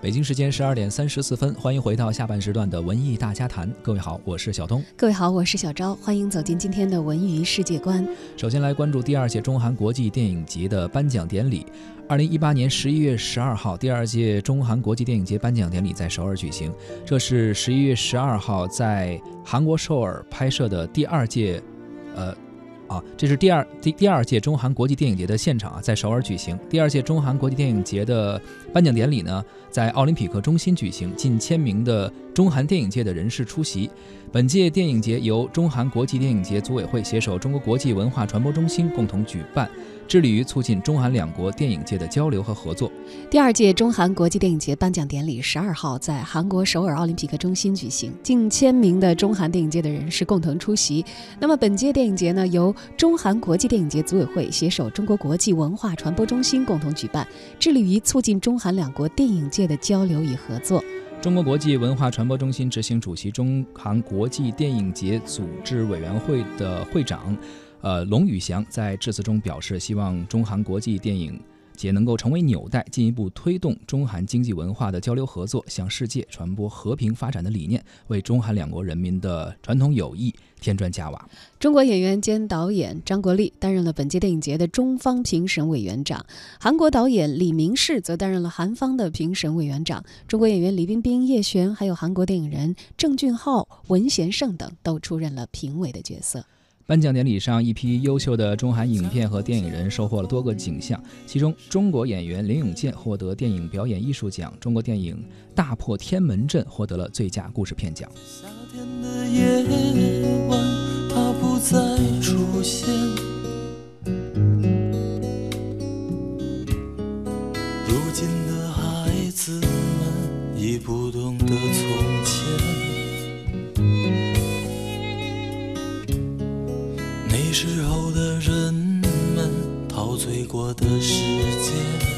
北京时间十二点三十四分，欢迎回到下半时段的文艺大家谈。各位好，我是小东。各位好，我是小昭。欢迎走进今天的文娱世界观。首先来关注第二届中韩国际电影节的颁奖典礼。二零一八年十一月十二号，第二届中韩国际电影节颁奖典礼在首尔举行。这是十一月十二号在韩国首尔拍摄的第二届，呃。啊，这是第二第第二届中韩国际电影节的现场啊，在首尔举行。第二届中韩国际电影节的颁奖典礼呢，在奥林匹克中心举行，近千名的中韩电影界的人士出席。本届电影节由中韩国际电影节组委会携手中国国际文化传播中心共同举办，致力于促进中韩两国电影界的交流和合作。第二届中韩国际电影节颁奖典礼十二号在韩国首尔奥林匹克中心举行，近千名的中韩电影界的人士共同出席。那么本届电影节呢，由中韩国际电影节组委会携手中国国际文化传播中心共同举办，致力于促进中韩两国电影界的交流与合作。中国国际文化传播中心执行主席、中韩国际电影节组织委员会的会长，呃，龙宇翔在致辞中表示，希望中韩国际电影。节能够成为纽带，进一步推动中韩经济文化的交流合作，向世界传播和平发展的理念，为中韩两国人民的传统友谊添砖加瓦。中国演员兼导演张国立担任了本届电影节的中方评审委员长，韩国导演李明世则担任了韩方的评审委员长。中国演员李冰冰、叶璇，还有韩国电影人郑俊浩、文贤胜等都出任了评委的角色。颁奖典礼上，一批优秀的中韩影片和电影人收获了多个奖项，其中中国演员林永健获得电影表演艺术奖，中国电影《大破天门阵》获得了最佳故事片奖。夏天的夜晚，他不再出现。如今的孩子们已不懂时候的人们陶醉过的世界。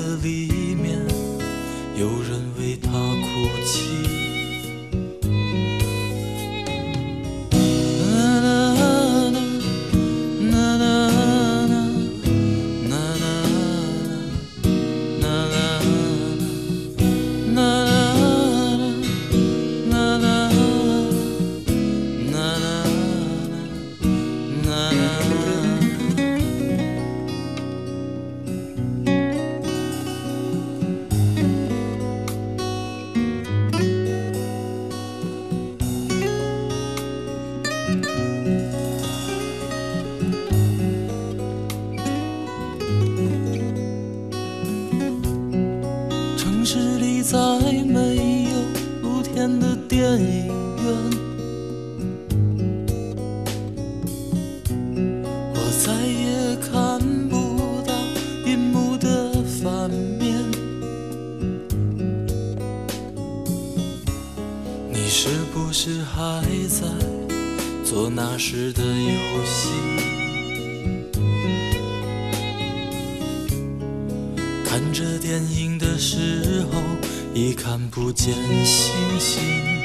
的里面，有人为他哭泣。天的电影院，我再也看不到银幕的反面。你是不是还在做那时的游戏？看着电影的时候。已看不见星星。